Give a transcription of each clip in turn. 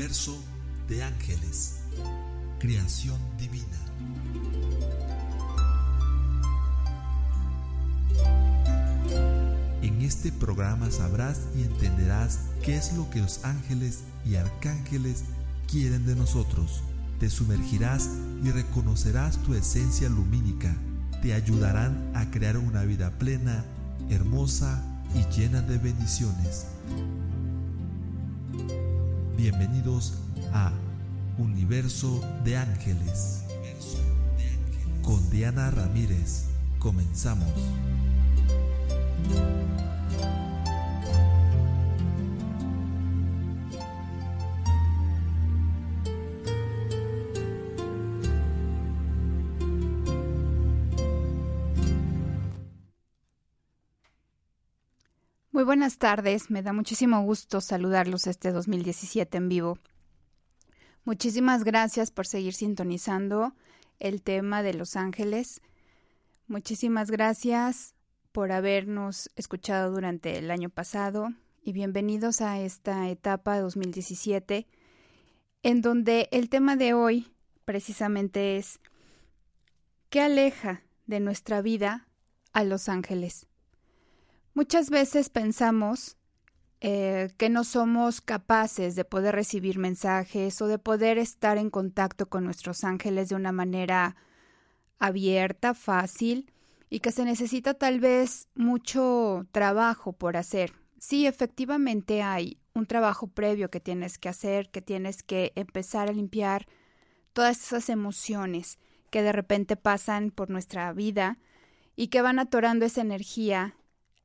Universo de ángeles. Creación divina. En este programa sabrás y entenderás qué es lo que los ángeles y arcángeles quieren de nosotros. Te sumergirás y reconocerás tu esencia lumínica. Te ayudarán a crear una vida plena, hermosa y llena de bendiciones. Bienvenidos a Universo de Ángeles. Con Diana Ramírez. Comenzamos. Buenas tardes, me da muchísimo gusto saludarlos este 2017 en vivo. Muchísimas gracias por seguir sintonizando el tema de Los Ángeles. Muchísimas gracias por habernos escuchado durante el año pasado y bienvenidos a esta etapa 2017 en donde el tema de hoy precisamente es ¿qué aleja de nuestra vida a los ángeles? Muchas veces pensamos eh, que no somos capaces de poder recibir mensajes o de poder estar en contacto con nuestros ángeles de una manera abierta, fácil y que se necesita tal vez mucho trabajo por hacer. Sí, efectivamente hay un trabajo previo que tienes que hacer, que tienes que empezar a limpiar todas esas emociones que de repente pasan por nuestra vida y que van atorando esa energía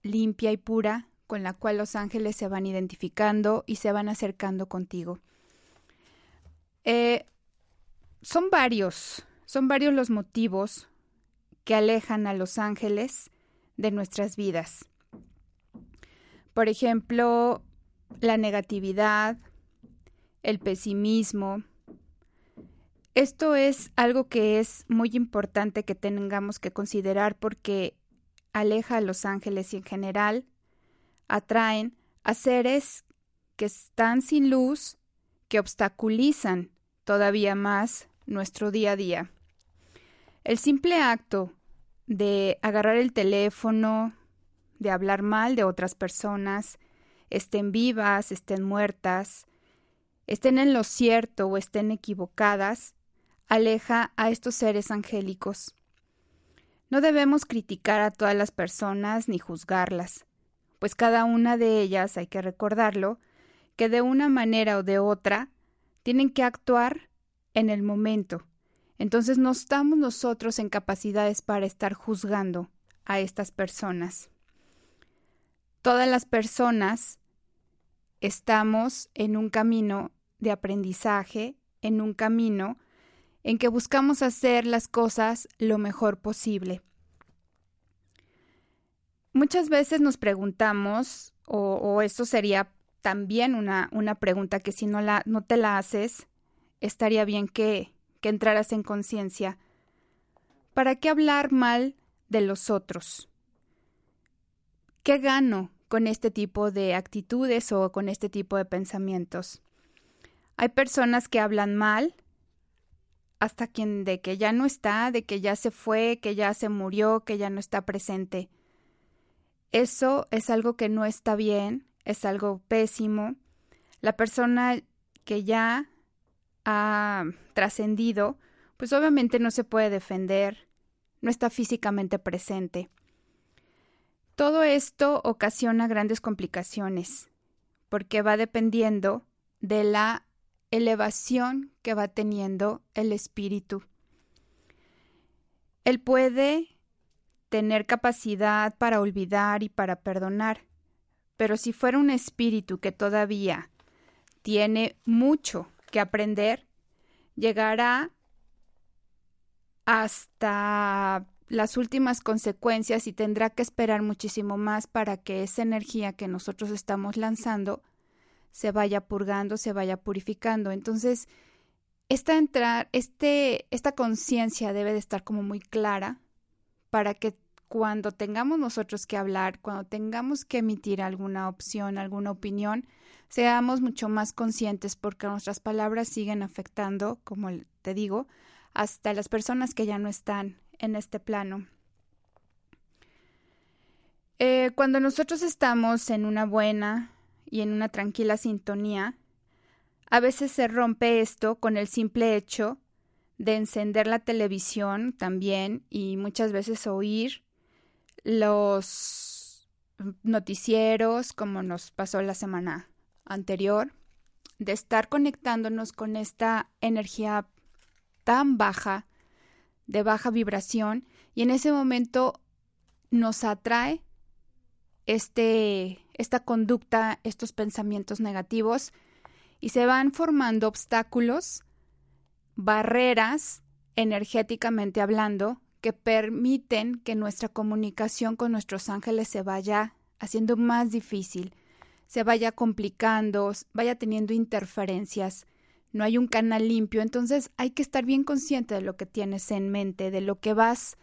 limpia y pura con la cual los ángeles se van identificando y se van acercando contigo. Eh, son varios, son varios los motivos que alejan a los ángeles de nuestras vidas. Por ejemplo, la negatividad, el pesimismo. Esto es algo que es muy importante que tengamos que considerar porque aleja a los ángeles y en general atraen a seres que están sin luz, que obstaculizan todavía más nuestro día a día. El simple acto de agarrar el teléfono, de hablar mal de otras personas, estén vivas, estén muertas, estén en lo cierto o estén equivocadas, aleja a estos seres angélicos. No debemos criticar a todas las personas ni juzgarlas, pues cada una de ellas, hay que recordarlo, que de una manera o de otra tienen que actuar en el momento. Entonces no estamos nosotros en capacidades para estar juzgando a estas personas. Todas las personas estamos en un camino de aprendizaje, en un camino en que buscamos hacer las cosas lo mejor posible. Muchas veces nos preguntamos, o, o esto sería también una, una pregunta que si no, la, no te la haces, estaría bien que, que entraras en conciencia. ¿Para qué hablar mal de los otros? ¿Qué gano con este tipo de actitudes o con este tipo de pensamientos? Hay personas que hablan mal hasta quien de que ya no está, de que ya se fue, que ya se murió, que ya no está presente. Eso es algo que no está bien, es algo pésimo. La persona que ya ha trascendido, pues obviamente no se puede defender, no está físicamente presente. Todo esto ocasiona grandes complicaciones, porque va dependiendo de la elevación que va teniendo el espíritu. Él puede tener capacidad para olvidar y para perdonar, pero si fuera un espíritu que todavía tiene mucho que aprender, llegará hasta las últimas consecuencias y tendrá que esperar muchísimo más para que esa energía que nosotros estamos lanzando se vaya purgando, se vaya purificando. Entonces, esta entrar, este, esta conciencia debe de estar como muy clara para que cuando tengamos nosotros que hablar, cuando tengamos que emitir alguna opción, alguna opinión, seamos mucho más conscientes porque nuestras palabras siguen afectando, como te digo, hasta las personas que ya no están en este plano. Eh, cuando nosotros estamos en una buena y en una tranquila sintonía, a veces se rompe esto con el simple hecho de encender la televisión también y muchas veces oír los noticieros como nos pasó la semana anterior, de estar conectándonos con esta energía tan baja, de baja vibración, y en ese momento nos atrae este, esta conducta, estos pensamientos negativos, y se van formando obstáculos, barreras, energéticamente hablando, que permiten que nuestra comunicación con nuestros ángeles se vaya haciendo más difícil, se vaya complicando, vaya teniendo interferencias no hay un canal limpio, entonces hay que estar bien consciente de lo que tienes en mente, de lo que vas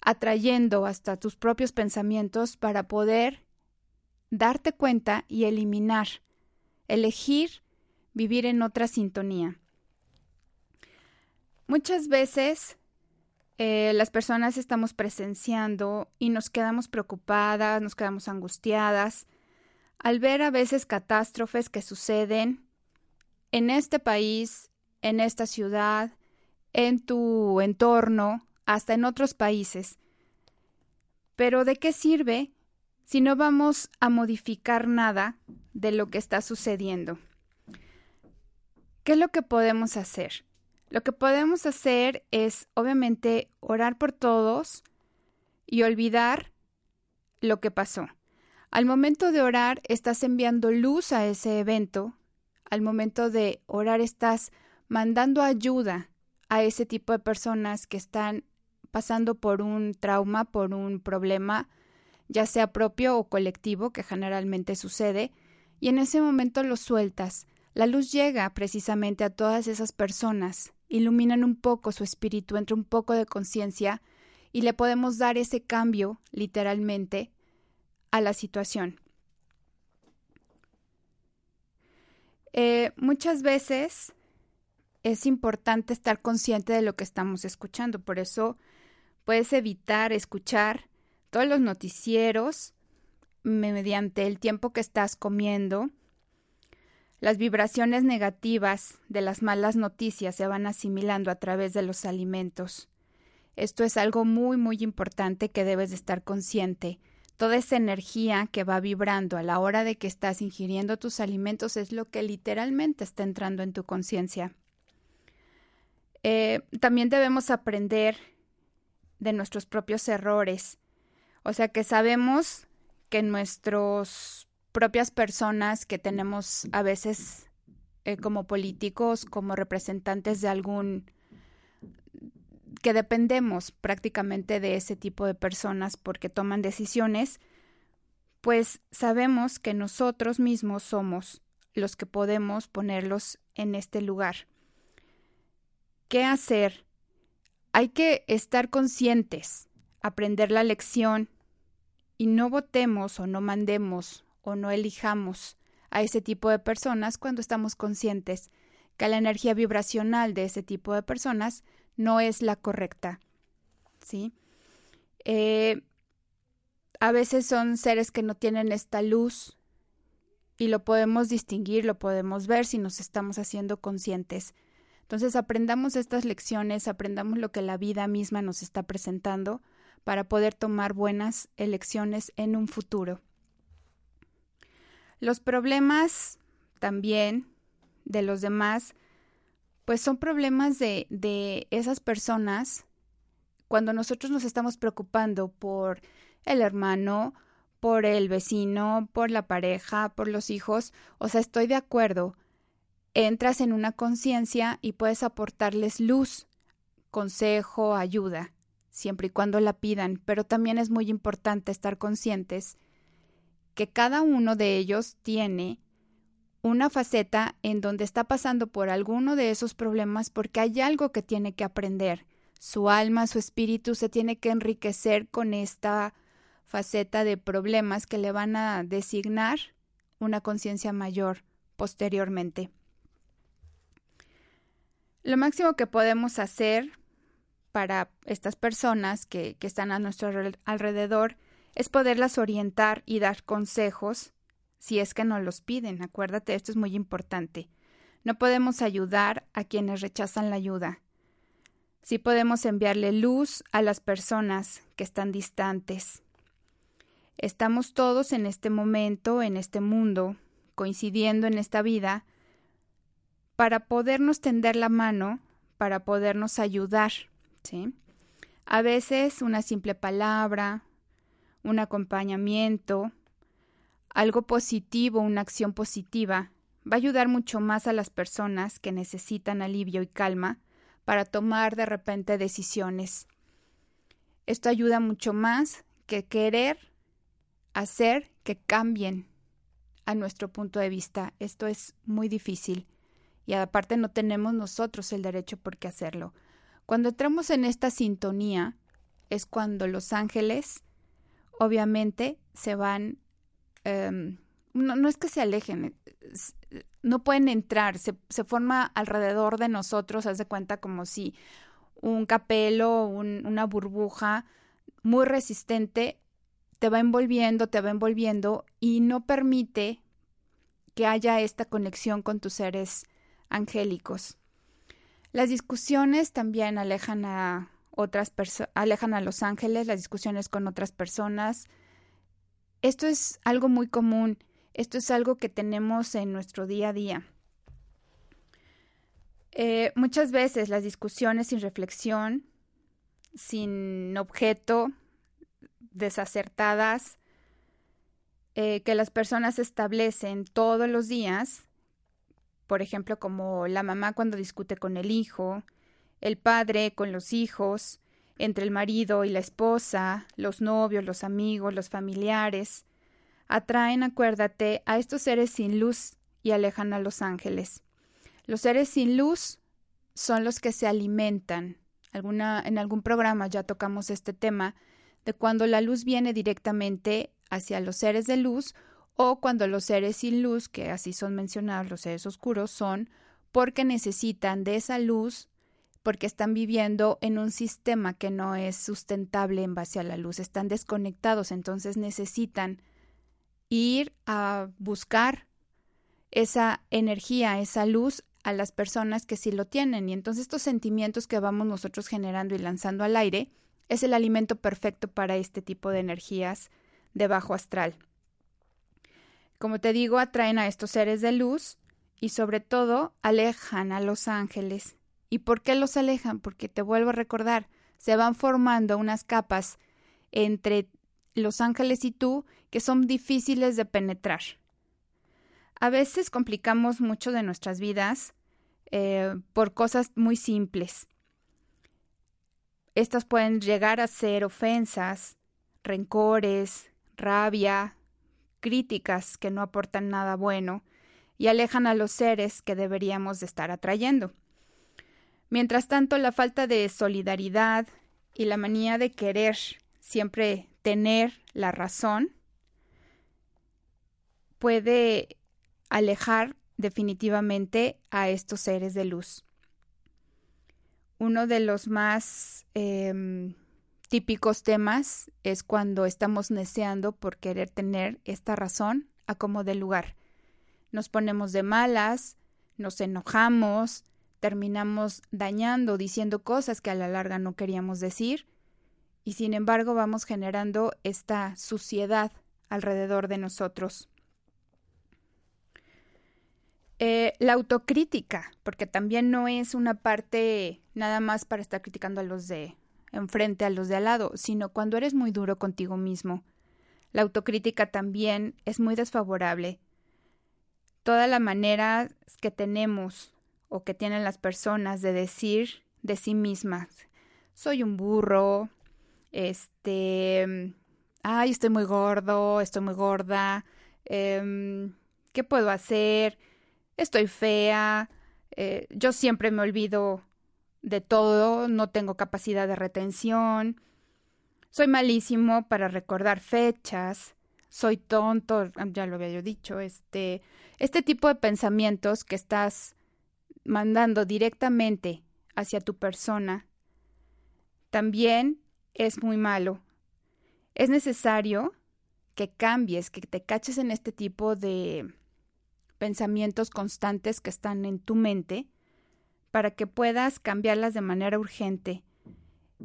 atrayendo hasta tus propios pensamientos para poder darte cuenta y eliminar, elegir vivir en otra sintonía. Muchas veces eh, las personas estamos presenciando y nos quedamos preocupadas, nos quedamos angustiadas al ver a veces catástrofes que suceden en este país, en esta ciudad, en tu entorno, hasta en otros países. Pero ¿de qué sirve si no vamos a modificar nada de lo que está sucediendo? ¿Qué es lo que podemos hacer? Lo que podemos hacer es, obviamente, orar por todos y olvidar lo que pasó. Al momento de orar, estás enviando luz a ese evento al momento de orar estás mandando ayuda a ese tipo de personas que están pasando por un trauma, por un problema, ya sea propio o colectivo, que generalmente sucede, y en ese momento lo sueltas. La luz llega precisamente a todas esas personas, iluminan un poco su espíritu, entra un poco de conciencia y le podemos dar ese cambio, literalmente, a la situación. Eh, muchas veces es importante estar consciente de lo que estamos escuchando, por eso puedes evitar escuchar todos los noticieros mediante el tiempo que estás comiendo. Las vibraciones negativas de las malas noticias se van asimilando a través de los alimentos. Esto es algo muy muy importante que debes de estar consciente toda esa energía que va vibrando a la hora de que estás ingiriendo tus alimentos es lo que literalmente está entrando en tu conciencia. Eh, también debemos aprender de nuestros propios errores. O sea que sabemos que nuestras propias personas que tenemos a veces eh, como políticos, como representantes de algún que dependemos prácticamente de ese tipo de personas porque toman decisiones, pues sabemos que nosotros mismos somos los que podemos ponerlos en este lugar. ¿Qué hacer? Hay que estar conscientes, aprender la lección y no votemos o no mandemos o no elijamos a ese tipo de personas cuando estamos conscientes que la energía vibracional de ese tipo de personas no es la correcta. ¿Sí? Eh, a veces son seres que no tienen esta luz y lo podemos distinguir, lo podemos ver si nos estamos haciendo conscientes. Entonces aprendamos estas lecciones, aprendamos lo que la vida misma nos está presentando para poder tomar buenas elecciones en un futuro. Los problemas también de los demás pues son problemas de, de esas personas cuando nosotros nos estamos preocupando por el hermano, por el vecino, por la pareja, por los hijos. O sea, estoy de acuerdo. Entras en una conciencia y puedes aportarles luz, consejo, ayuda, siempre y cuando la pidan, pero también es muy importante estar conscientes que cada uno de ellos tiene una faceta en donde está pasando por alguno de esos problemas porque hay algo que tiene que aprender. Su alma, su espíritu se tiene que enriquecer con esta faceta de problemas que le van a designar una conciencia mayor posteriormente. Lo máximo que podemos hacer para estas personas que, están a nuestro alrededor es poderlas orientar y dar consejos si es que nos los piden. Acuérdate, esto es muy importante. No podemos ayudar a quienes rechazan la ayuda. Sí podemos enviarle luz a las personas que están distantes. Estamos todos en este momento, en este mundo, coincidiendo en esta vida, para podernos tender la mano, para podernos ayudar. A veces una simple palabra, un acompañamiento, algo positivo, una acción positiva, va a ayudar mucho más a las personas que necesitan alivio y calma para tomar de repente decisiones. Esto ayuda mucho más que querer hacer que cambien a nuestro punto de vista. Esto es muy difícil y aparte no tenemos nosotros el derecho por qué hacerlo. Cuando entramos en esta sintonía es cuando los ángeles obviamente se van Em, no, es que se alejen, no pueden entrar, se, forma alrededor de nosotros, haz de cuenta como si un capelo, una burbuja muy resistente te va envolviendo, te va envolviendo y no permite que haya esta conexión con tus seres angélicos. Las discusiones también alejan a otras personas, alejan a los ángeles, las discusiones con otras personas, esto es algo muy común, esto es algo que tenemos en nuestro día a día. Eh, muchas veces las discusiones sin reflexión, sin objeto, desacertadas, eh, que las personas establecen todos los días, por ejemplo, como la mamá cuando discute con el hijo, el padre con los hijos, entre el marido y la esposa, los novios, los amigos, los familiares, atraen, acuérdate, a estos seres sin luz y alejan a los ángeles. Los seres sin luz son los que se alimentan. Alguna, en algún programa ya tocamos este tema de cuando la luz viene directamente hacia los seres de luz o cuando los seres sin luz, que así son mencionados los seres oscuros, son porque necesitan de esa luz porque están viviendo en un sistema que no es sustentable en base a la luz, están desconectados, entonces necesitan ir a buscar esa energía, esa luz a las personas que sí lo tienen. Y entonces estos sentimientos que vamos nosotros generando y lanzando al aire es el alimento perfecto para este tipo de energías de bajo astral. Como te digo, atraen a estos seres de luz y sobre todo alejan a los ángeles ¿Y por qué los alejan? Porque te vuelvo a recordar, se van formando unas capas entre los ángeles y tú que son difíciles de penetrar. A veces complicamos mucho de nuestras vidas eh, por cosas muy simples. Estas pueden llegar a ser ofensas, rencores, rabia, críticas que no aportan nada bueno y alejan a los seres que deberíamos de estar atrayendo. Mientras tanto, la falta de solidaridad y la manía de querer siempre tener la razón puede alejar definitivamente a estos seres de luz. Uno de los más em, típicos temas es cuando estamos neceando por querer tener esta razón a como de lugar. Nos ponemos de malas, nos enojamos, terminamos dañando, diciendo cosas que a la larga no queríamos decir, y sin embargo vamos generando esta suciedad alrededor de nosotros. Eh, la autocrítica, porque también no es una parte nada más para estar criticando a los de enfrente, a los de al lado, sino cuando eres muy duro contigo mismo. La autocrítica también es muy desfavorable. Toda la manera que tenemos o que tienen las personas de decir de sí mismas, soy un burro, este, ay, estoy muy gordo, estoy muy gorda, em, ¿qué puedo hacer? Estoy fea, eh, yo siempre me olvido de todo, no tengo capacidad de retención, soy malísimo para recordar fechas, soy tonto, ya lo había yo dicho, este, este tipo de pensamientos que estás mandando directamente hacia tu persona también es muy malo. Es necesario que cambies, que te caches en este tipo de pensamientos constantes que están en tu mente para que puedas cambiarlas de manera urgente.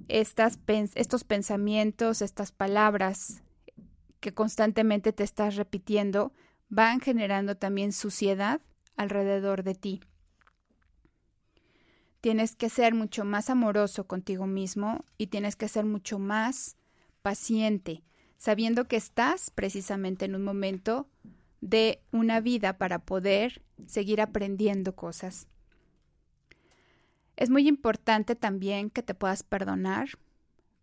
Estas, estos pensamientos, estas palabras que constantemente te estás repitiendo, van generando también suciedad alrededor de ti. Tienes que ser mucho más amoroso contigo mismo y tienes que ser mucho más paciente, sabiendo que estás precisamente en un momento de una vida para poder seguir aprendiendo cosas. Es muy importante también que te puedas perdonar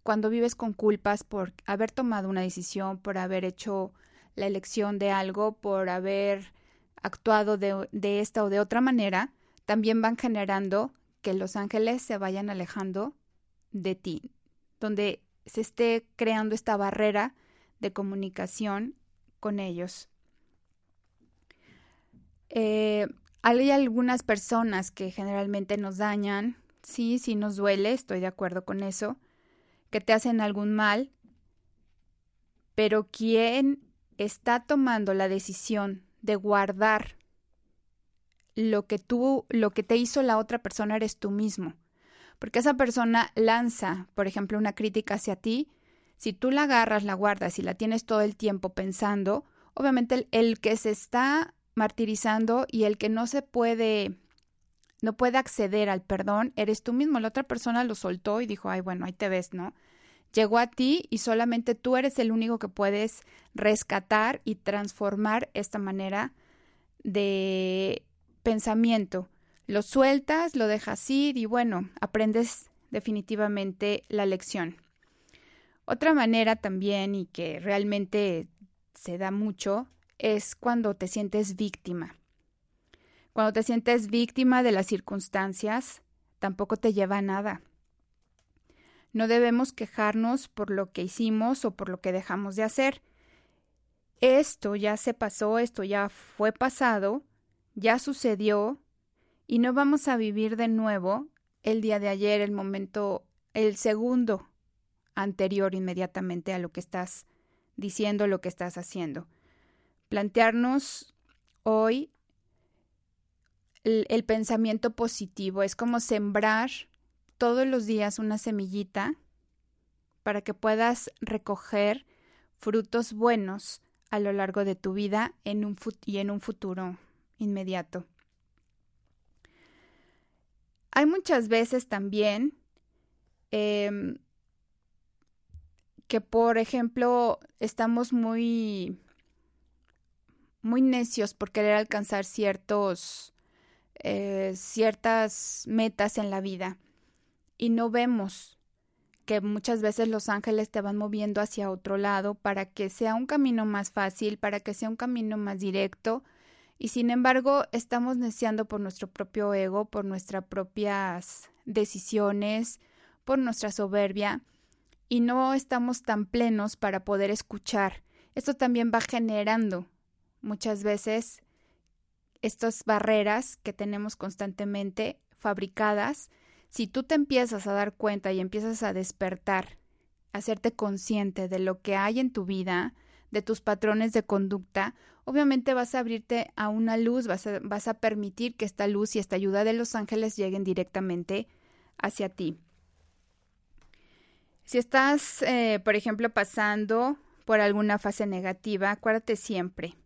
cuando vives con culpas por haber tomado una decisión, por haber hecho la elección de algo, por haber actuado de, esta o de otra manera, también van generando que los ángeles se vayan alejando de ti, donde se esté creando esta barrera de comunicación con ellos. Eh, hay algunas personas que generalmente nos dañan, sí, sí nos duele, estoy de acuerdo con eso, que te hacen algún mal, pero quien está tomando la decisión de guardar lo que tú, lo que te hizo la otra persona eres tú mismo. Porque esa persona lanza, por ejemplo, una crítica hacia ti. Si tú la agarras, la guardas y la tienes todo el tiempo pensando, obviamente el, que se está martirizando y el que no se puede, no puede acceder al perdón, eres tú mismo. La otra persona lo soltó y dijo, ay, bueno, ahí te ves, ¿no? Llegó a ti y solamente tú eres el único que puedes rescatar y transformar esta manera de pensamiento. Lo sueltas, lo dejas ir y bueno, aprendes definitivamente la lección. Otra manera también y que realmente se da mucho es cuando te sientes víctima. Cuando te sientes víctima de las circunstancias, tampoco te lleva a nada. No debemos quejarnos por lo que hicimos o por lo que dejamos de hacer. Esto ya se pasó, esto ya fue pasado ya sucedió y no vamos a vivir de nuevo el día de ayer, el momento, el segundo anterior inmediatamente a lo que estás diciendo, lo que estás haciendo. Plantearnos hoy el, pensamiento positivo es como sembrar todos los días una semillita para que puedas recoger frutos buenos a lo largo de tu vida en un y en un futuro inmediato. Hay muchas veces también em, que, por ejemplo, estamos muy, muy necios por querer alcanzar ciertos, eh, ciertas metas en la vida y no vemos que muchas veces los ángeles te van moviendo hacia otro lado para que sea un camino más fácil, para que sea un camino más directo, y sin embargo estamos neciando por nuestro propio ego, por nuestras propias decisiones, por nuestra soberbia y no estamos tan plenos para poder escuchar. Esto también va generando muchas veces estas barreras que tenemos constantemente fabricadas. Si tú te empiezas a dar cuenta y empiezas a despertar, a hacerte consciente de lo que hay en tu vida, de tus patrones de conducta, obviamente vas a abrirte a una luz, vas a, permitir que esta luz y esta ayuda de los ángeles lleguen directamente hacia ti. Si estás, eh, por ejemplo, pasando por alguna fase negativa, acuérdate siempre,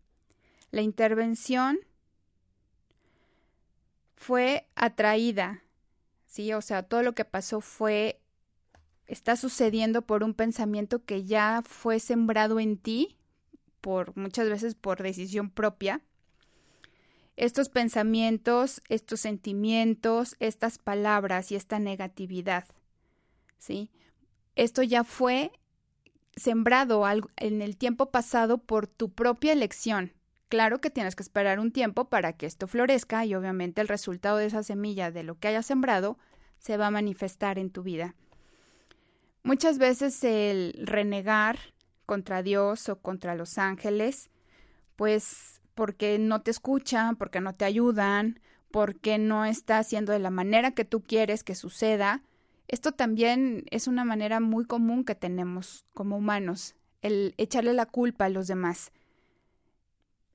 la intervención fue atraída, ¿sí? O sea, todo lo que pasó fue está sucediendo por un pensamiento que ya fue sembrado en ti por muchas veces por decisión propia, estos pensamientos, estos sentimientos, estas palabras y esta negatividad. ¿Sí? Esto ya fue sembrado en el tiempo pasado por tu propia elección. Claro que tienes que esperar un tiempo para que esto florezca y obviamente el resultado de esa semilla de lo que hayas sembrado se va a manifestar en tu vida. Muchas veces el renegar contra Dios o contra los ángeles, pues porque no te escuchan, porque no te ayudan, porque no está haciendo de la manera que tú quieres que suceda. Esto también es una manera muy común que tenemos como humanos, el echarle la culpa a los demás.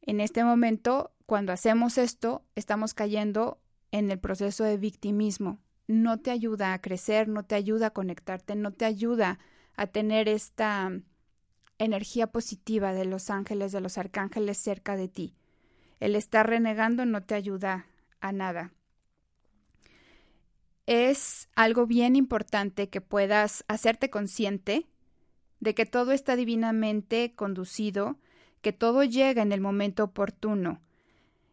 En este momento, cuando hacemos esto, estamos cayendo en el proceso de victimismo. No te ayuda a crecer, no te ayuda a conectarte, no te ayuda a tener esta energía positiva de los ángeles, de los arcángeles cerca de ti. El estar renegando no te ayuda a nada. Es algo bien importante que puedas hacerte consciente de que todo está divinamente conducido, que todo llega en el momento oportuno,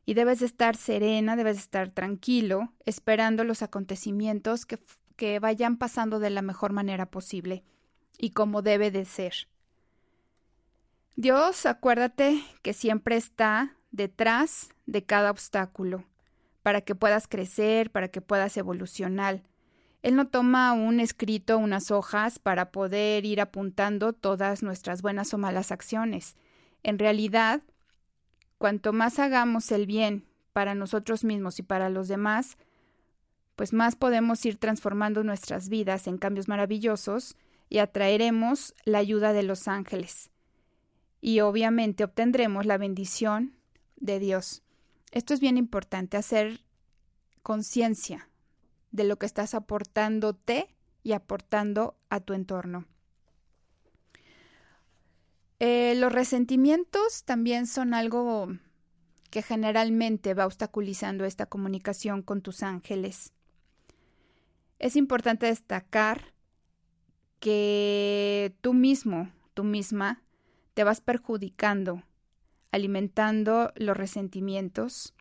y debes estar serena, debes estar tranquilo, esperando los acontecimientos que, que vayan pasando de la mejor manera posible y como debe de ser. Dios, acuérdate que siempre está detrás de cada obstáculo, para que puedas crecer, para que puedas evolucionar. Él no toma un escrito, unas hojas para poder ir apuntando todas nuestras buenas o malas acciones. En realidad, cuanto más hagamos el bien para nosotros mismos y para los demás, pues más podemos ir transformando nuestras vidas en cambios maravillosos y atraeremos la ayuda de los ángeles y obviamente obtendremos la bendición de Dios. Esto es bien importante, hacer conciencia de lo que estás aportándote y aportando a tu entorno. Eh, los resentimientos también son algo que generalmente va obstaculizando esta comunicación con tus ángeles. Es importante destacar que tú mismo, tú misma, te vas perjudicando, alimentando los resentimientos.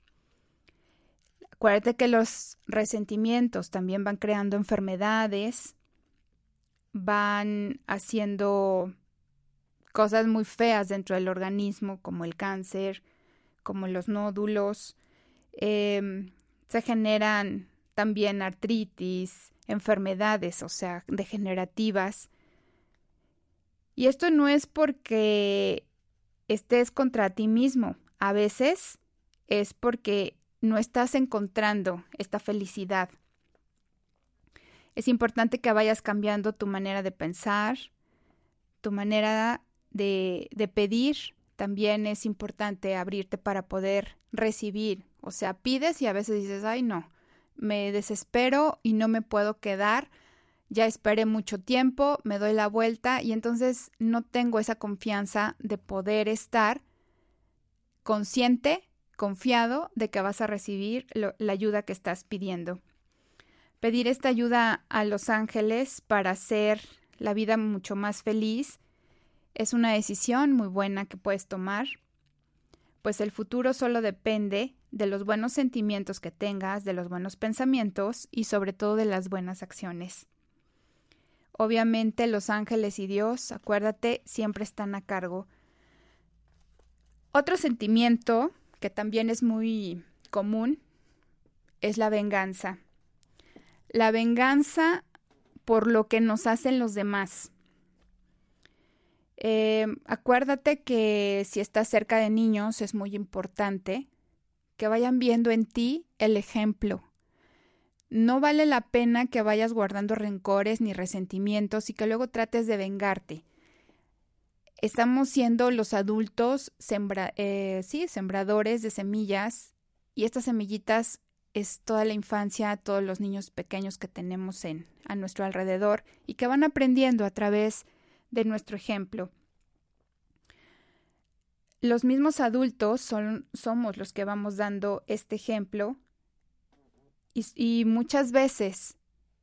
Acuérdate que los resentimientos también van creando enfermedades, van haciendo cosas muy feas dentro del organismo, como el cáncer, como los nódulos. Em, se generan también artritis, enfermedades, o sea, degenerativas. Y esto no es porque estés contra ti mismo. A veces es porque no estás encontrando esta felicidad. Es importante que vayas cambiando tu manera de pensar, tu manera de, de pedir. También es importante abrirte para poder recibir. O sea, pides y a veces dices, ay no, me desespero y no me puedo quedar ya esperé mucho tiempo, me doy la vuelta y entonces no tengo esa confianza de poder estar consciente, confiado de que vas a recibir la ayuda que estás pidiendo. Pedir esta ayuda a los ángeles para hacer la vida mucho más feliz es una decisión muy buena que puedes tomar, pues el futuro solo depende de los buenos sentimientos que tengas, de los buenos pensamientos y sobre todo de las buenas acciones. Obviamente los ángeles y Dios, acuérdate, siempre están a cargo. Otro sentimiento que también es muy común es la venganza. La venganza por lo que nos hacen los demás. Eh, acuérdate que si estás cerca de niños es muy importante que vayan viendo en ti el ejemplo, no vale la pena que vayas guardando rencores ni resentimientos y que luego trates de vengarte. Estamos siendo los adultos eh, sí, sembradores de semillas y estas semillitas es toda la infancia, todos los niños pequeños que tenemos en, a nuestro alrededor y que van aprendiendo a través de nuestro ejemplo. Los mismos adultos son, somos los que vamos dando este ejemplo y, muchas veces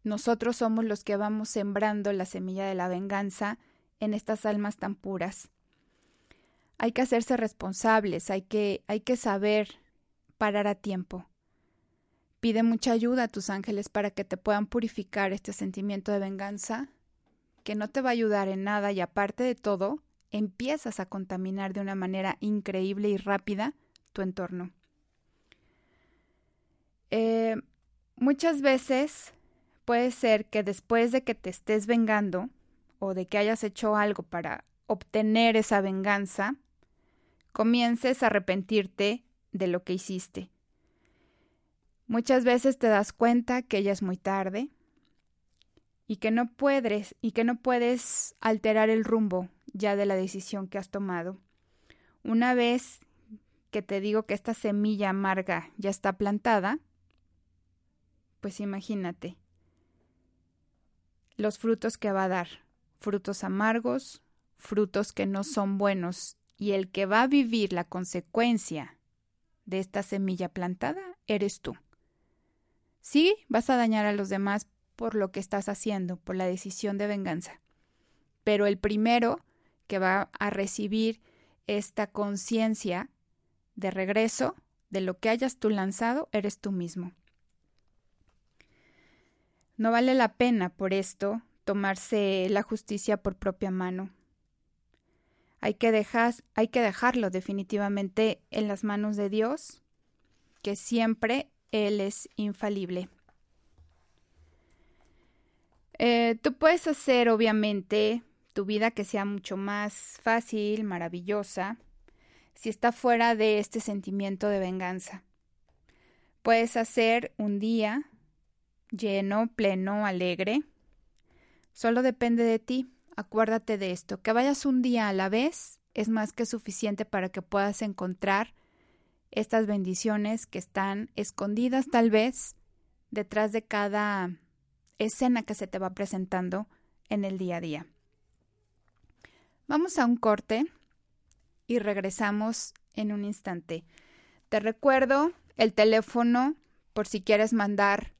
nosotros somos los que vamos sembrando la semilla de la venganza en estas almas tan puras. hay que hacerse responsables, hay que, hay que saber parar a tiempo. Pide mucha ayuda a tus ángeles para que te puedan purificar este sentimiento de venganza, que no te va a ayudar en nada y aparte de todo, empiezas a contaminar de una manera increíble y rápida tu entorno. Eh, muchas veces puede ser que después de que te estés vengando o de que hayas hecho algo para obtener esa venganza, comiences a arrepentirte de lo que hiciste. Muchas veces te das cuenta que ya es muy tarde y que no puedes y que no puedes alterar el rumbo ya de la decisión que has tomado. Una vez que te digo que esta semilla amarga ya está plantada, pues imagínate los frutos que va a dar, frutos amargos, frutos que no son buenos, y el que va a vivir la consecuencia de esta semilla plantada eres tú. Sí, vas a dañar a los demás por lo que estás haciendo, por la decisión de venganza, pero el primero que va a recibir esta conciencia de regreso de lo que hayas tú lanzado eres tú mismo. No vale la pena por esto tomarse la justicia por propia mano. Hay que, dejar, hay que dejarlo definitivamente en las manos de Dios, que siempre Él es infalible. Eh, tú puedes hacer, obviamente, tu vida que sea mucho más fácil, maravillosa, si está fuera de este sentimiento de venganza. Puedes hacer un día lleno, pleno, alegre. Solo depende de ti. Acuérdate de esto. Que vayas un día a la vez es más que suficiente para que puedas encontrar estas bendiciones que están escondidas tal vez detrás de cada escena que se te va presentando en el día a día. Vamos a un corte y regresamos en un instante. Te recuerdo el teléfono por si quieres mandar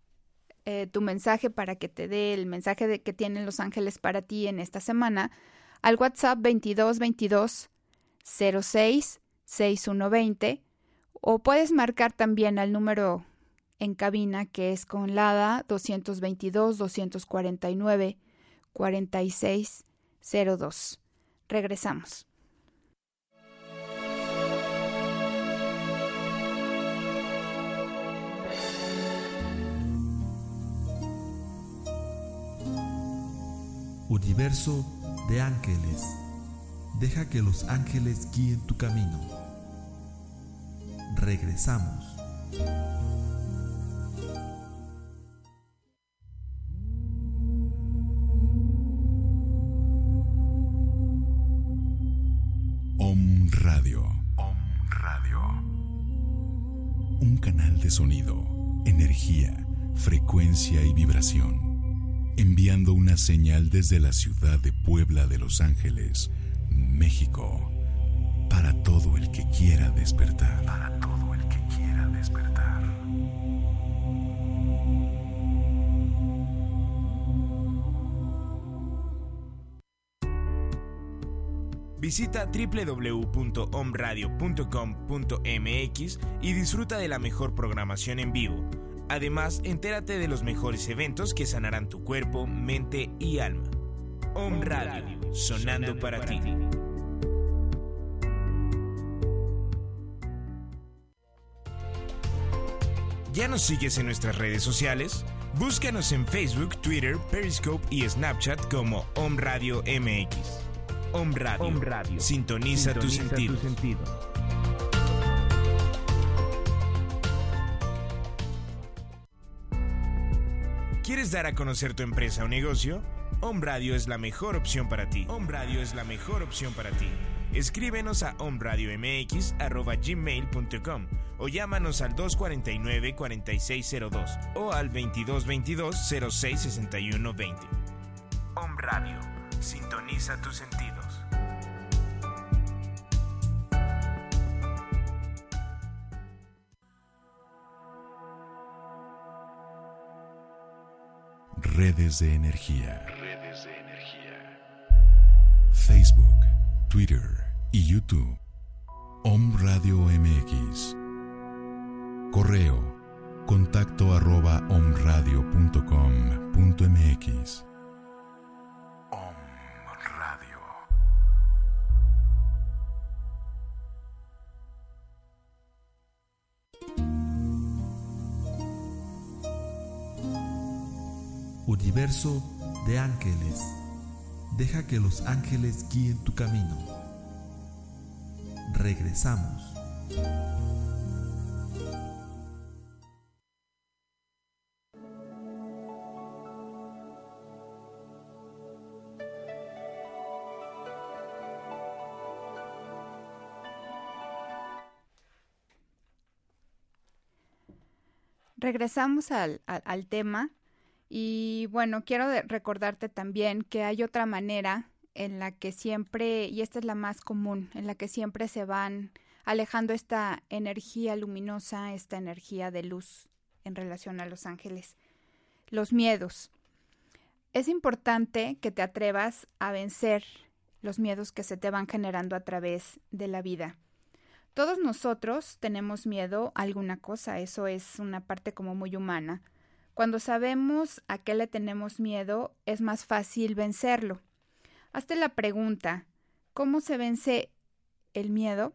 eh, tu mensaje para que te dé el mensaje de que tienen los ángeles para ti en esta semana al WhatsApp 22 22 06 6120 o puedes marcar también al número en cabina que es con LADA 222 249 4602. Regresamos. Universo de ángeles. Deja que los ángeles guíen tu camino. Regresamos. Un canal de sonido, energía, frecuencia y vibración enviando una señal desde la ciudad de Puebla de Los Ángeles, México, para todo el que quiera despertar. Para todo el que quiera. Visita www.omradio.com.mx y disfruta de la mejor programación en vivo Además, entérate de los mejores eventos que sanarán tu cuerpo, mente y alma. Om Radio, sonando para ti. ¿Ya nos sigues en nuestras redes sociales? Búscanos en Facebook, Twitter, Periscope y Snapchat como Om Radio MX. Om Radio. Sintoniza, tu sentido. ¿Quieres dar a conocer tu empresa o negocio? Home Radio es la mejor opción para ti. Home Radio es la mejor opción para ti. Escríbenos a omradiomx.gmail.com o llámanos al 249-4602 o al 2222-066120. Home Radio. Sintoniza tus sentidos. Redes de energía. Redes de energía. Facebook, Twitter y YouTube. Om Radio MX. Correo contacto arroba omradio.com.mx. Universo de ángeles. Deja que los ángeles guíen tu camino. Regresamos. Regresamos al, al- al tema y bueno, quiero recordarte también que hay otra manera en la que siempre, y esta es la más común, en la que siempre se van alejando esta energía luminosa, esta energía de luz en relación a los ángeles, los miedos. Es importante que te atrevas a vencer los miedos que se te van generando a través de la vida. Todos nosotros tenemos miedo a alguna cosa, eso es una parte como muy humana. Cuando sabemos a qué le tenemos miedo, es más fácil vencerlo. Hazte la pregunta, ¿cómo se vence el miedo?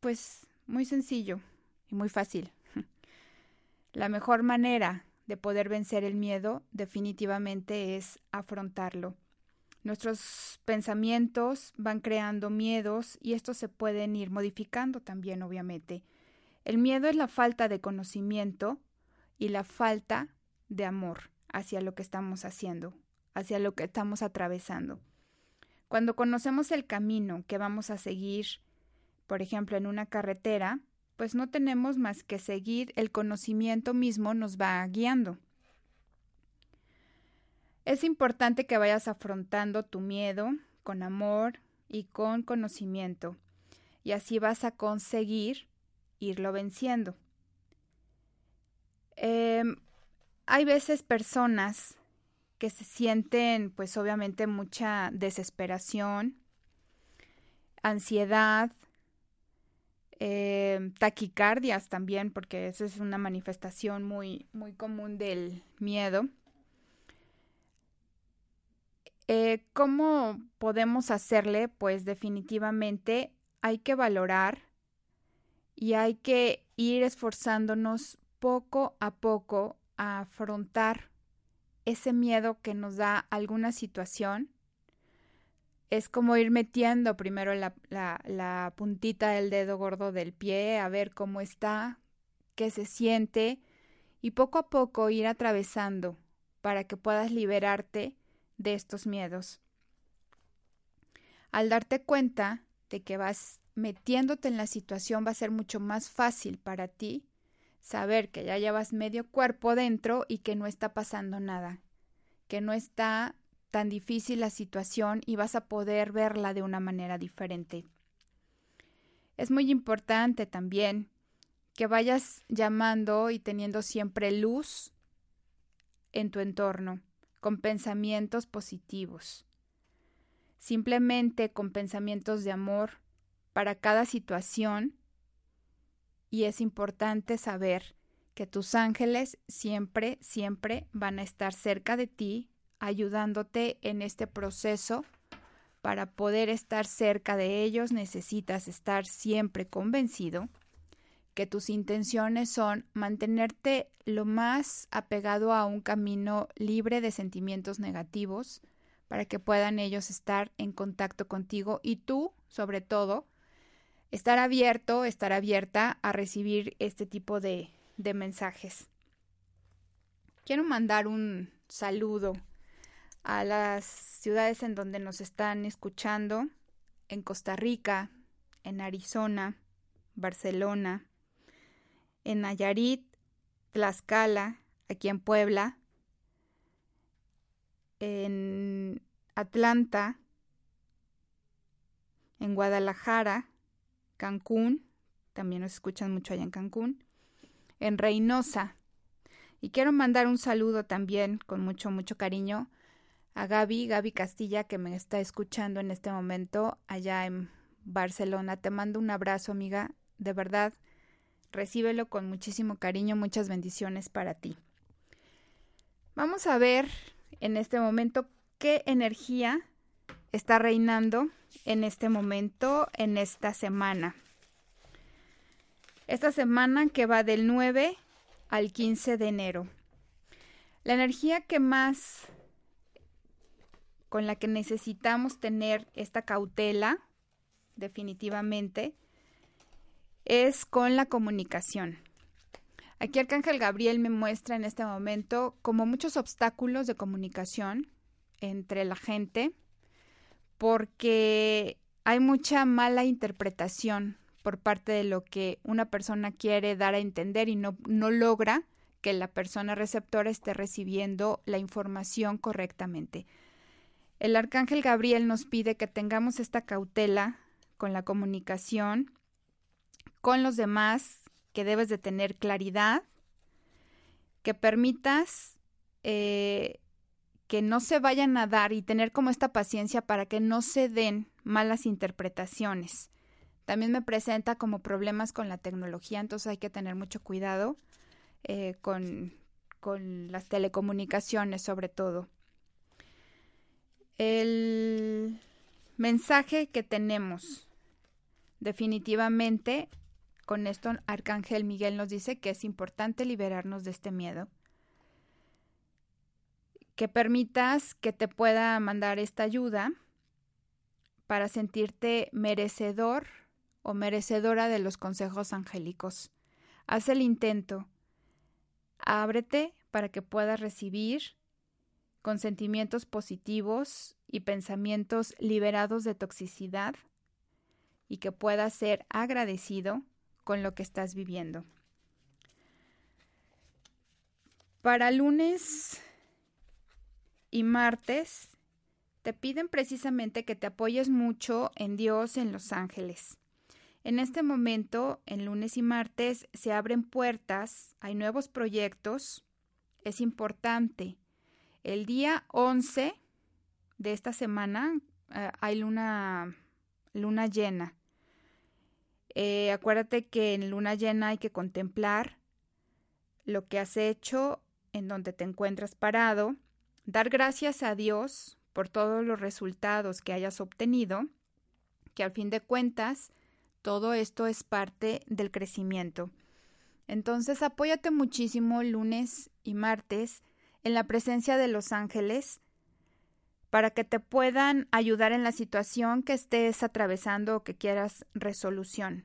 Pues muy sencillo y muy fácil. La mejor manera de poder vencer el miedo definitivamente es afrontarlo. Nuestros pensamientos van creando miedos y estos se pueden ir modificando también, obviamente. El miedo es la falta de conocimiento y la falta de amor hacia lo que estamos haciendo, hacia lo que estamos atravesando. Cuando conocemos el camino que vamos a seguir, por ejemplo, en una carretera, pues no tenemos más que seguir, el conocimiento mismo nos va guiando. Es importante que vayas afrontando tu miedo con amor y con conocimiento, y así vas a conseguir irlo venciendo. Eh, hay veces personas que se sienten, pues obviamente, mucha desesperación, ansiedad, eh, taquicardias también, porque eso es una manifestación muy, muy común del miedo. Eh, ¿Cómo podemos hacerle? Pues definitivamente hay que valorar y hay que ir esforzándonos poco a poco afrontar ese miedo que nos da alguna situación. Es como ir metiendo primero la, la puntita del dedo gordo del pie a ver cómo está, qué se siente y poco a poco ir atravesando para que puedas liberarte de estos miedos. Al darte cuenta de que vas metiéndote en la situación va a ser mucho más fácil para ti saber que ya llevas medio cuerpo dentro y que no está pasando nada, que no está tan difícil la situación y vas a poder verla de una manera diferente. Es muy importante también que vayas llamando y teniendo siempre luz en tu entorno, con pensamientos positivos, simplemente con pensamientos de amor para cada situación y es importante saber que tus ángeles siempre, siempre van a estar cerca de ti, ayudándote en este proceso. Para poder estar cerca de ellos necesitas estar siempre convencido que tus intenciones son mantenerte lo más apegado a un camino libre de sentimientos negativos para que puedan ellos estar en contacto contigo y tú, sobre todo, estar abierto, estar abierta a recibir este tipo de, de mensajes. Quiero mandar un saludo a las ciudades en donde nos están escuchando, en Costa Rica, en Arizona, Barcelona, en Nayarit, Tlaxcala, aquí en Puebla, en Atlanta, en Guadalajara, Cancún, también nos escuchan mucho allá en Cancún, en Reynosa. Y quiero mandar un saludo también con mucho, mucho cariño a Gaby, Gaby Castilla, que me está escuchando en este momento allá en Barcelona. Te mando un abrazo, amiga. De verdad, recíbelo con muchísimo cariño. Muchas bendiciones para ti. Vamos a ver en este momento qué energía está reinando en este momento, en esta semana. Esta semana que va del 9 al 15 de enero. La energía que más con la que necesitamos tener esta cautela, definitivamente, es con la comunicación. Aquí Arcángel Gabriel me muestra en este momento como muchos obstáculos de comunicación entre la gente, porque hay mucha mala interpretación por parte de lo que una persona quiere dar a entender y no, no logra que la persona receptora esté recibiendo la información correctamente. El arcángel Gabriel nos pide que tengamos esta cautela con la comunicación con los demás, que debes de tener claridad, que permitas eh, que no se vayan a dar y tener como esta paciencia para que no se den malas interpretaciones también me presenta como problemas con la tecnología, entonces hay que tener mucho cuidado eh, con, con las telecomunicaciones sobre todo. El mensaje que tenemos definitivamente con esto Arcángel Miguel nos dice que es importante liberarnos de este miedo. Que permitas que te pueda mandar esta ayuda para sentirte merecedor o merecedora de los consejos angélicos. Haz el intento. Ábrete para que puedas recibir con sentimientos positivos y pensamientos liberados de toxicidad y que puedas ser agradecido con lo que estás viviendo. Para lunes y martes te piden precisamente que te apoyes mucho en Dios, en los ángeles. En este momento, en lunes y martes, se abren puertas, hay nuevos proyectos. Es importante. El día 11 de esta semana eh, hay luna, luna llena. Eh, acuérdate que en luna llena hay que contemplar lo que has hecho, en donde te encuentras parado, dar gracias a Dios por todos los resultados que hayas obtenido, que al fin de cuentas todo esto es parte del crecimiento. Entonces apóyate muchísimo lunes y martes en la presencia de los ángeles para que te puedan ayudar en la situación que estés atravesando o que quieras resolución.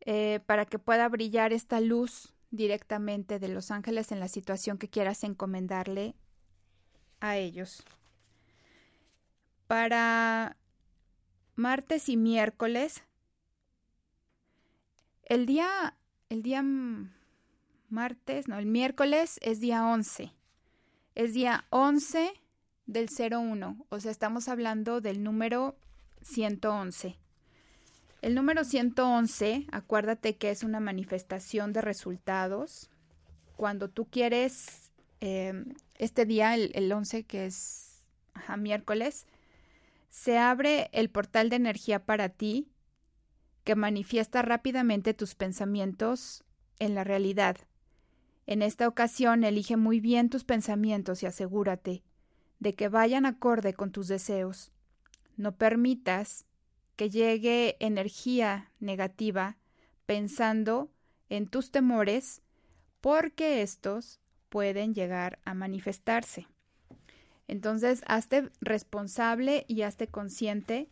Eh, para que pueda brillar esta luz directamente de los ángeles en la situación que quieras encomendarle a ellos. Para martes y miércoles. El día, el día martes, no, el miércoles es día 11. Es día 11 del 01, o sea, estamos hablando del número 111. El número 111, acuérdate que es una manifestación de resultados. Cuando tú quieres, eh, este día, el, el 11, que es miércoles, se abre el portal de energía para ti que manifiesta rápidamente tus pensamientos en la realidad. En esta ocasión elige muy bien tus pensamientos y asegúrate de que vayan acorde con tus deseos. No permitas que llegue energía negativa pensando en tus temores porque estos pueden llegar a manifestarse. Entonces, hazte responsable y hazte consciente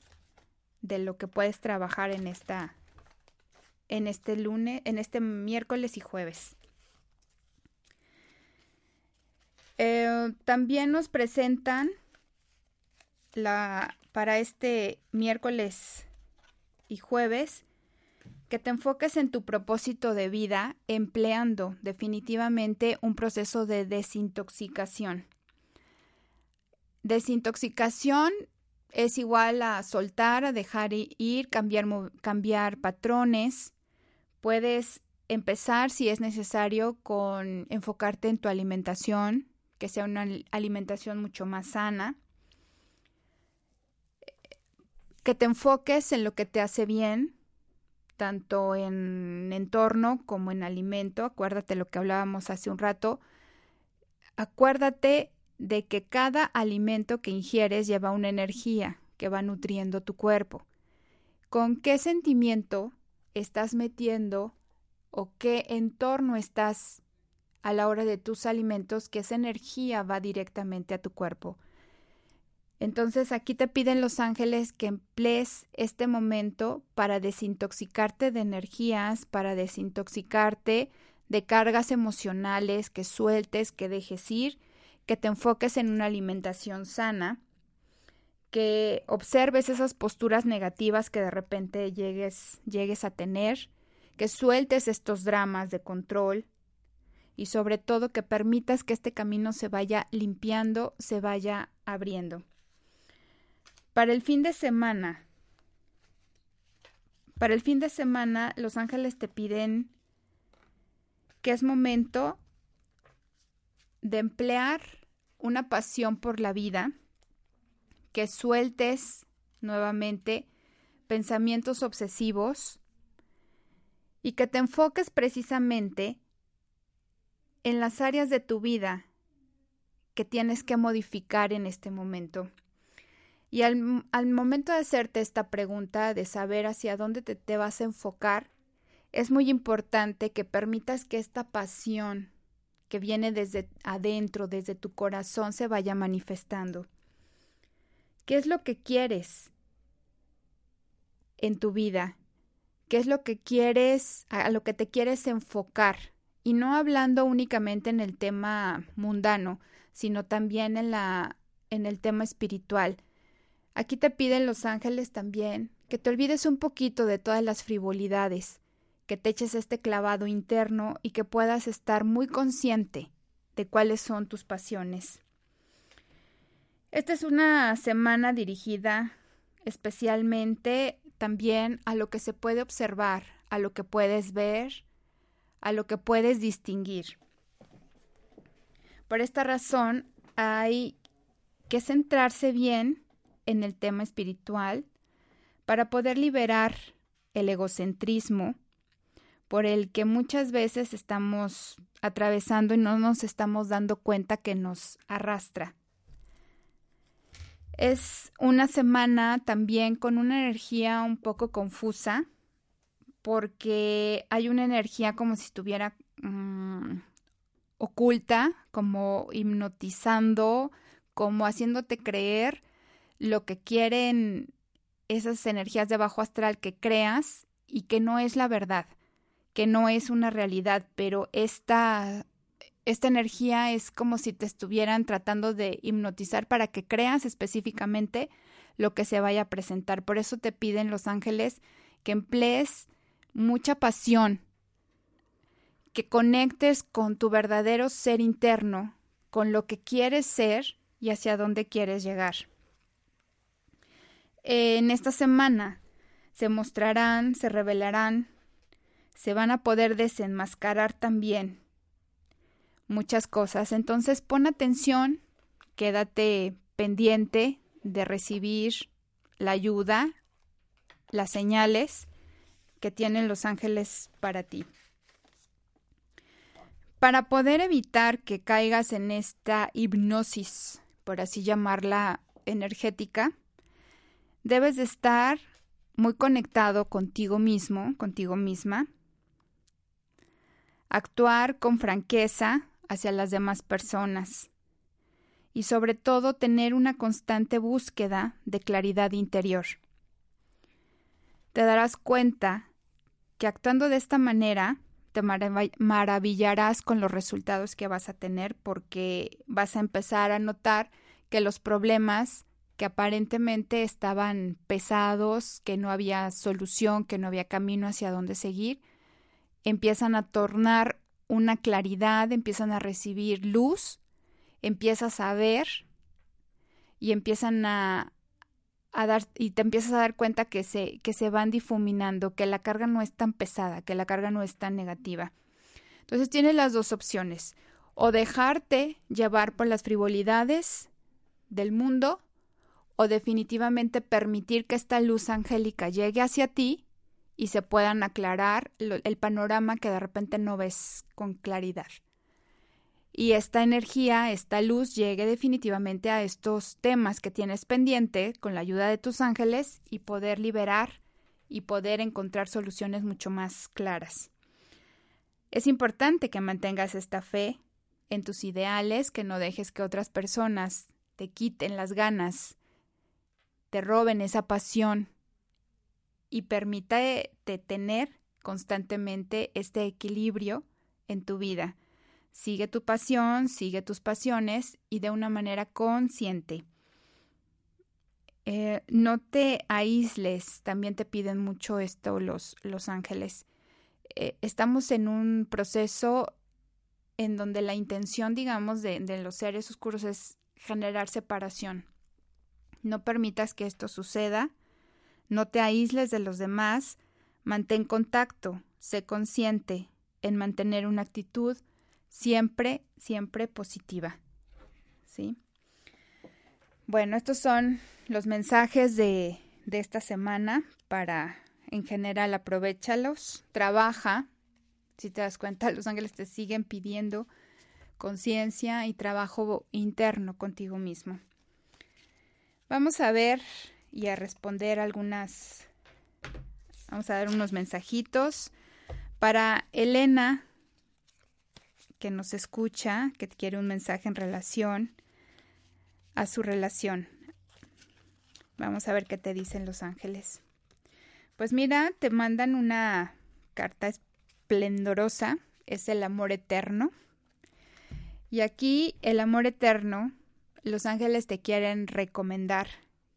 de lo que puedes trabajar en esta en este lunes, en este miércoles y jueves. Eh, también nos presentan la para este miércoles y jueves que te enfoques en tu propósito de vida empleando definitivamente un proceso de desintoxicación. Desintoxicación es igual a soltar, a dejar ir, cambiar, patrones. Puedes empezar, si es necesario, con enfocarte en tu alimentación, que sea una alimentación mucho más sana. Que te enfoques en lo que te hace bien, tanto en entorno como en alimento. Acuérdate lo que hablábamos hace un rato. Acuérdate de que cada alimento que ingieres lleva una energía que va nutriendo tu cuerpo. ¿Con qué sentimiento estás metiendo o qué entorno estás a la hora de tus alimentos que esa energía va directamente a tu cuerpo? Entonces aquí te piden los ángeles que emplees este momento para desintoxicarte de energías, para desintoxicarte de cargas emocionales, que sueltes, que dejes ir, que te enfoques en una alimentación sana, que observes esas posturas negativas que de repente llegues, llegues a tener, que sueltes estos dramas de control y sobre todo que permitas que este camino se vaya limpiando, se vaya abriendo. Para el fin de semana, para el fin de semana, los ángeles te piden que es momento de emplear una pasión por la vida, que sueltes nuevamente pensamientos obsesivos y que te enfoques precisamente en las áreas de tu vida que tienes que modificar en este momento. Y al, momento de hacerte esta pregunta, de saber hacia dónde te, te vas a enfocar, es muy importante que permitas que esta pasión que viene desde adentro, desde tu corazón, se vaya manifestando. ¿Qué es lo que quieres en tu vida? ¿Qué es lo que quieres, a lo que te quieres enfocar? Y no hablando únicamente en el tema mundano, sino también en, la, en el tema espiritual. Aquí te piden los ángeles también que te olvides un poquito de todas las frivolidades, que te eches este clavado interno y que puedas estar muy consciente de cuáles son tus pasiones. Esta es una semana dirigida especialmente también a lo que se puede observar, a lo que puedes ver, a lo que puedes distinguir. Por esta razón hay que centrarse bien en el tema espiritual para poder liberar el egocentrismo por el que muchas veces estamos atravesando y no nos estamos dando cuenta que nos arrastra. Es una semana también con una energía un poco confusa porque hay una energía como si estuviera mm, oculta, como hipnotizando, como haciéndote creer lo que quieren esas energías de bajo astral que creas y que no es la verdad, que no es una realidad, pero esta, esta energía es como si te estuvieran tratando de hipnotizar para que creas específicamente lo que se vaya a presentar. Por eso te piden los ángeles que emplees mucha pasión, que conectes con tu verdadero ser interno, con lo que quieres ser y hacia dónde quieres llegar en esta semana se mostrarán, se revelarán, se van a poder desenmascarar también muchas cosas. Entonces pon atención, quédate pendiente de recibir la ayuda, las señales que tienen los ángeles para ti. Para poder evitar que caigas en esta hipnosis, por así llamarla, energética, Debes de estar muy conectado contigo mismo, contigo misma. Actuar con franqueza hacia las demás personas. Y sobre todo tener una constante búsqueda de claridad interior. Te darás cuenta que actuando de esta manera te maravillarás con los resultados que vas a tener porque vas a empezar a notar que los problemas que aparentemente estaban pesados, que no había solución, que no había camino hacia dónde seguir, empiezan a tornar una claridad, empiezan a recibir luz, empiezas a ver y empiezan a, dar y te empiezas a dar cuenta que se que se van difuminando, que la carga no es tan pesada, que la carga no es tan negativa. Entonces tienes las dos opciones, o dejarte llevar por las frivolidades del mundo o definitivamente permitir que esta luz angélica llegue hacia ti y se puedan aclarar el panorama que de repente no ves con claridad. Y esta energía, esta luz llegue definitivamente a estos temas que tienes pendiente con la ayuda de tus ángeles y poder liberar y poder encontrar soluciones mucho más claras. Es importante que mantengas esta fe en tus ideales, que no dejes que otras personas te quiten las ganas, te roben esa pasión y permítete tener constantemente este equilibrio en tu vida. Sigue tu pasión, sigue tus pasiones y de una manera consciente. Eh, no te aísles, también te piden mucho esto los, los ángeles. Eh, estamos en un proceso en donde la intención, digamos, de los seres oscuros es generar separación. No permitas que esto suceda no te aísles de los demás, mantén contacto, sé consciente en mantener una actitud siempre, siempre positiva. ¿Sí? Bueno, estos son los mensajes de, de esta semana para, en general, aprovechalos, trabaja. Si te das cuenta, los ángeles te siguen pidiendo conciencia y trabajo interno contigo mismo. Vamos a ver y a responder algunas, vamos a dar unos mensajitos. Para Elena, que nos escucha, que quiere un mensaje en relación a su relación. Vamos a ver qué te dicen los ángeles. Pues mira, te mandan una carta esplendorosa, es el amor eterno. Y aquí el amor eterno, los ángeles te quieren recomendar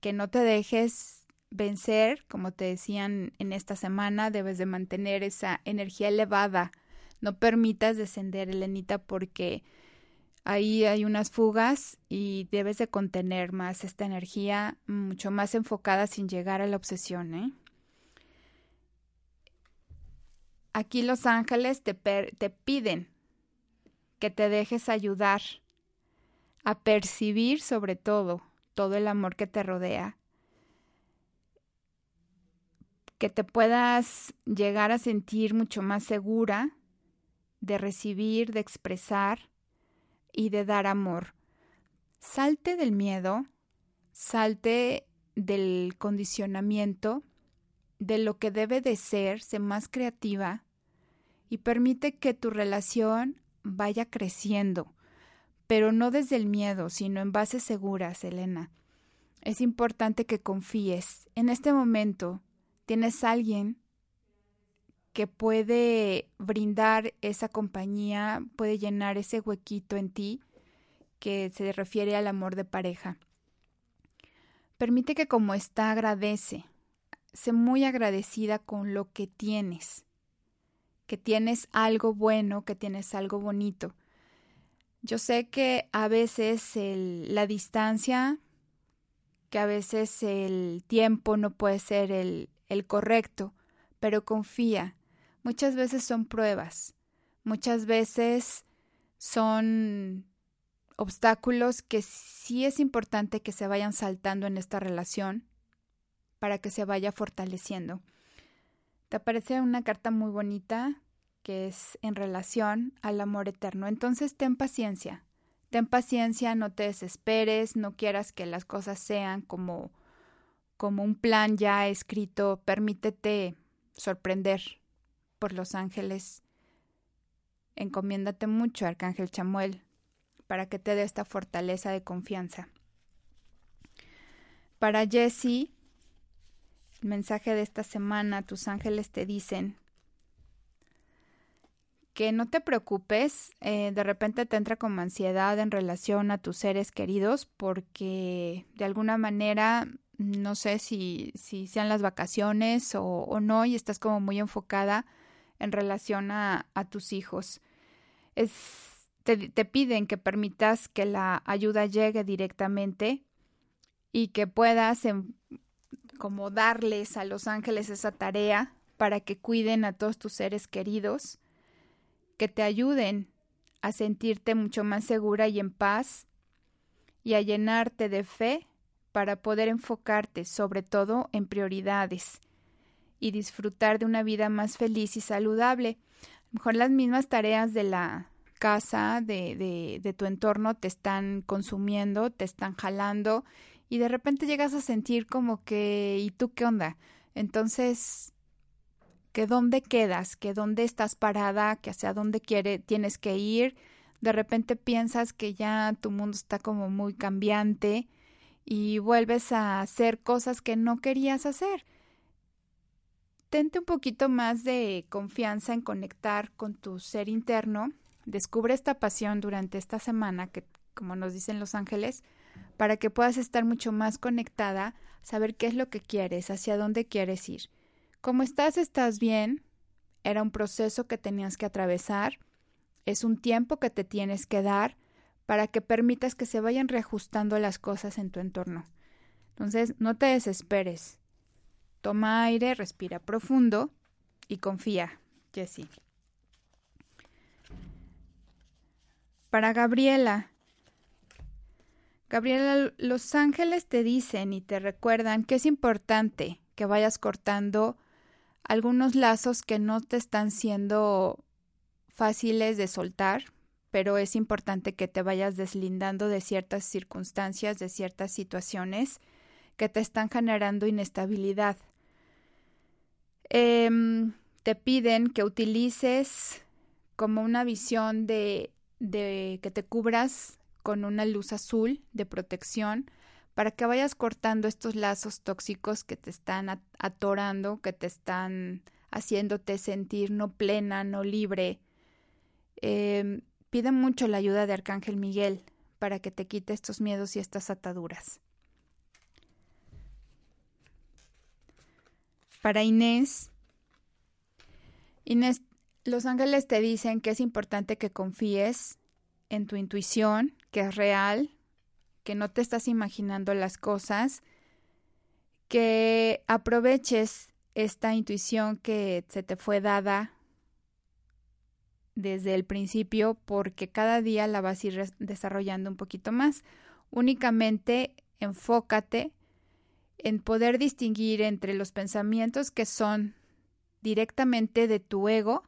que no te dejes vencer, como te decían en esta semana, debes de mantener esa energía elevada. No permitas descender, Elenita, porque ahí hay unas fugas y debes de contener más esta energía mucho más enfocada sin llegar a la obsesión. ¿eh? Aquí los ángeles te, te piden que te dejes ayudar a percibir sobre todo todo el amor que te rodea, que te puedas llegar a sentir mucho más segura de recibir, de expresar y de dar amor. Salte del miedo, salte del condicionamiento, de lo que debe de ser, sé más creativa y permite que tu relación vaya creciendo, pero no desde el miedo, sino en bases seguras, Elena. Es importante que confíes. En este momento tienes alguien que puede brindar esa compañía, puede llenar ese huequito en ti que se refiere al amor de pareja. Permite que como está agradece, sé muy agradecida con lo que tienes, que tienes algo bueno, que tienes algo bonito. Yo sé que a veces la distancia, que a veces el tiempo no puede ser el, el correcto, pero confía. Muchas veces son pruebas, muchas veces son obstáculos que sí es importante que se vayan saltando en esta relación para que se vaya fortaleciendo. Te aparece una carta muy bonita que es en relación al amor eterno. Entonces ten paciencia, ten paciencia, no te desesperes, no quieras que las cosas sean como como un plan ya escrito, permítete sorprender por los ángeles. Encomiéndate mucho, Arcángel Chamuel, para que te dé esta fortaleza de confianza. Para Jessie, el mensaje de esta semana, tus ángeles te dicen, que no te preocupes, eh, de repente te entra como ansiedad en relación a tus seres queridos porque de alguna manera no sé si, si sean las vacaciones o, no y estás como muy enfocada en relación a, tus hijos. Es, te, te piden que permitas que la ayuda llegue directamente y que puedas como darles a los ángeles esa tarea para que cuiden a todos tus seres queridos que te ayuden a sentirte mucho más segura y en paz y a llenarte de fe para poder enfocarte sobre todo en prioridades y disfrutar de una vida más feliz y saludable. A lo mejor las mismas tareas de la casa, de, de, de tu entorno, te están consumiendo, te están jalando y de repente llegas a sentir como que, ¿y tú qué onda? Entonces, que dónde quedas, que dónde estás parada, que hacia dónde quiere, tienes que ir. De repente piensas que ya tu mundo está como muy cambiante y vuelves a hacer cosas que no querías hacer. Tente un poquito más de confianza en conectar con tu ser interno. Descubre esta pasión durante esta semana que, como nos dicen los ángeles, para que puedas estar mucho más conectada, saber qué es lo que quieres, hacia dónde quieres ir. Como estás, estás bien. Era un proceso que tenías que atravesar. Es un tiempo que te tienes que dar para que permitas que se vayan reajustando las cosas en tu entorno. Entonces, no te desesperes. Toma aire, respira profundo y confía, Jessie. Para Gabriela, Gabriela, los ángeles te dicen y te recuerdan que es importante que vayas cortando algunos lazos que no te están siendo fáciles de soltar, pero es importante que te vayas deslindando de ciertas circunstancias, de ciertas situaciones que te están generando inestabilidad. Eh, te piden que utilices como una visión de que te cubras con una luz azul de protección para que vayas cortando estos lazos tóxicos que te están atorando, que te están haciéndote sentir no plena, no libre. Eh, pide mucho la ayuda de Arcángel Miguel para que te quite estos miedos y estas ataduras. Para Inés, Inés, los ángeles te dicen que es importante que confíes en tu intuición, que es real, que no te estás imaginando las cosas, que aproveches esta intuición que se te fue dada desde el principio porque cada día la vas a ir desarrollando un poquito más. Únicamente enfócate en poder distinguir entre los pensamientos que son directamente de tu ego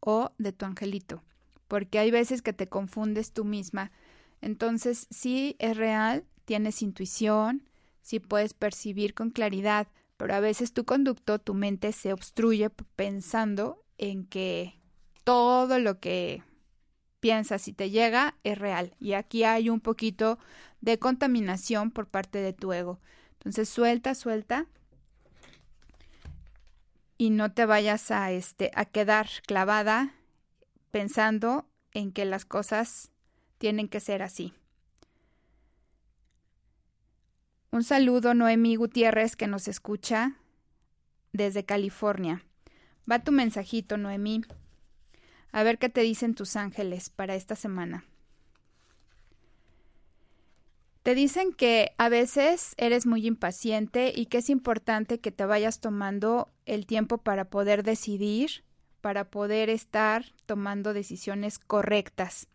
o de tu angelito porque hay veces que te confundes tú misma. Entonces, sí es real, tienes intuición, sí puedes percibir con claridad, pero a veces tu conducto, tu mente se obstruye pensando en que todo lo que piensas y te llega es real. Y aquí hay un poquito de contaminación por parte de tu ego. Entonces, suelta, suelta y no te vayas a este a quedar clavada pensando en que las cosas tienen que ser así. Un saludo, Noemí Gutiérrez, que nos escucha desde California. Va tu mensajito, Noemí. A ver qué te dicen tus ángeles para esta semana. Te dicen que a veces eres muy impaciente y que es importante que te vayas tomando el tiempo para poder decidir para poder estar tomando decisiones correctas.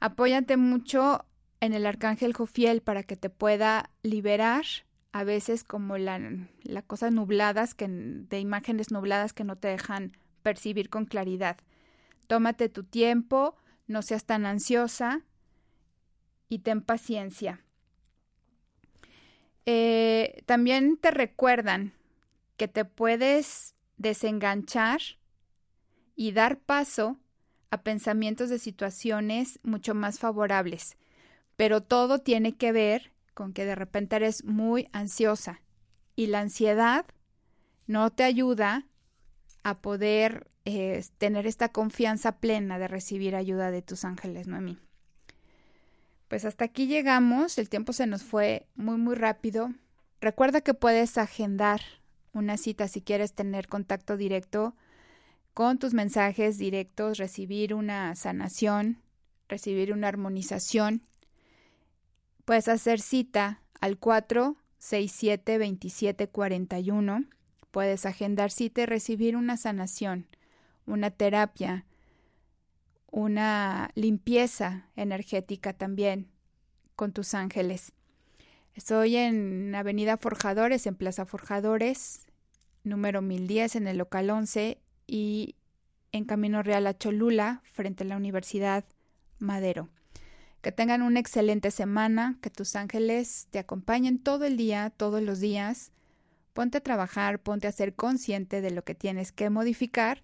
Apóyate mucho en el arcángel Jofiel para que te pueda liberar a veces como la, la cosa nubladas que de imágenes nubladas que no te dejan percibir con claridad. Tómate tu tiempo, no seas tan ansiosa y ten paciencia. Eh, también te recuerdan que te puedes desenganchar y dar paso a pensamientos de situaciones mucho más favorables. Pero todo tiene que ver con que de repente eres muy ansiosa y la ansiedad no te ayuda a poder eh, tener esta confianza plena de recibir ayuda de tus ángeles, Noemí. Pues hasta aquí llegamos, el tiempo se nos fue muy muy rápido. Recuerda que puedes agendar una cita si quieres tener contacto directo con tus mensajes directos, recibir una sanación, recibir una armonización. Puedes hacer cita al 467 2741. Puedes agendar cita y recibir una sanación, una terapia, una limpieza energética también con tus ángeles. Estoy en Avenida Forjadores, en Plaza Forjadores, número 1010 en el local 11 y en Camino Real a Cholula, frente a la Universidad Madero. Que tengan una excelente semana, que tus ángeles te acompañen todo el día, todos los días. Ponte a trabajar, ponte a ser consciente de lo que tienes que modificar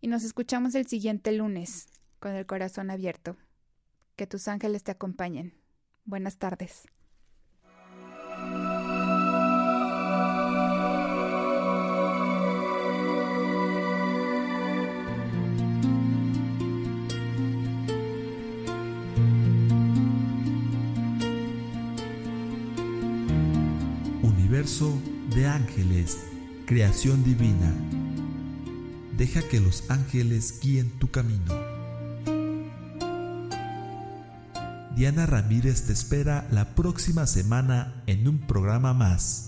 y nos escuchamos el siguiente lunes con el corazón abierto. Que tus ángeles te acompañen. Buenas tardes. Universo de ángeles, creación divina. Deja que los ángeles guíen tu camino. Diana Ramírez te espera la próxima semana en un programa más.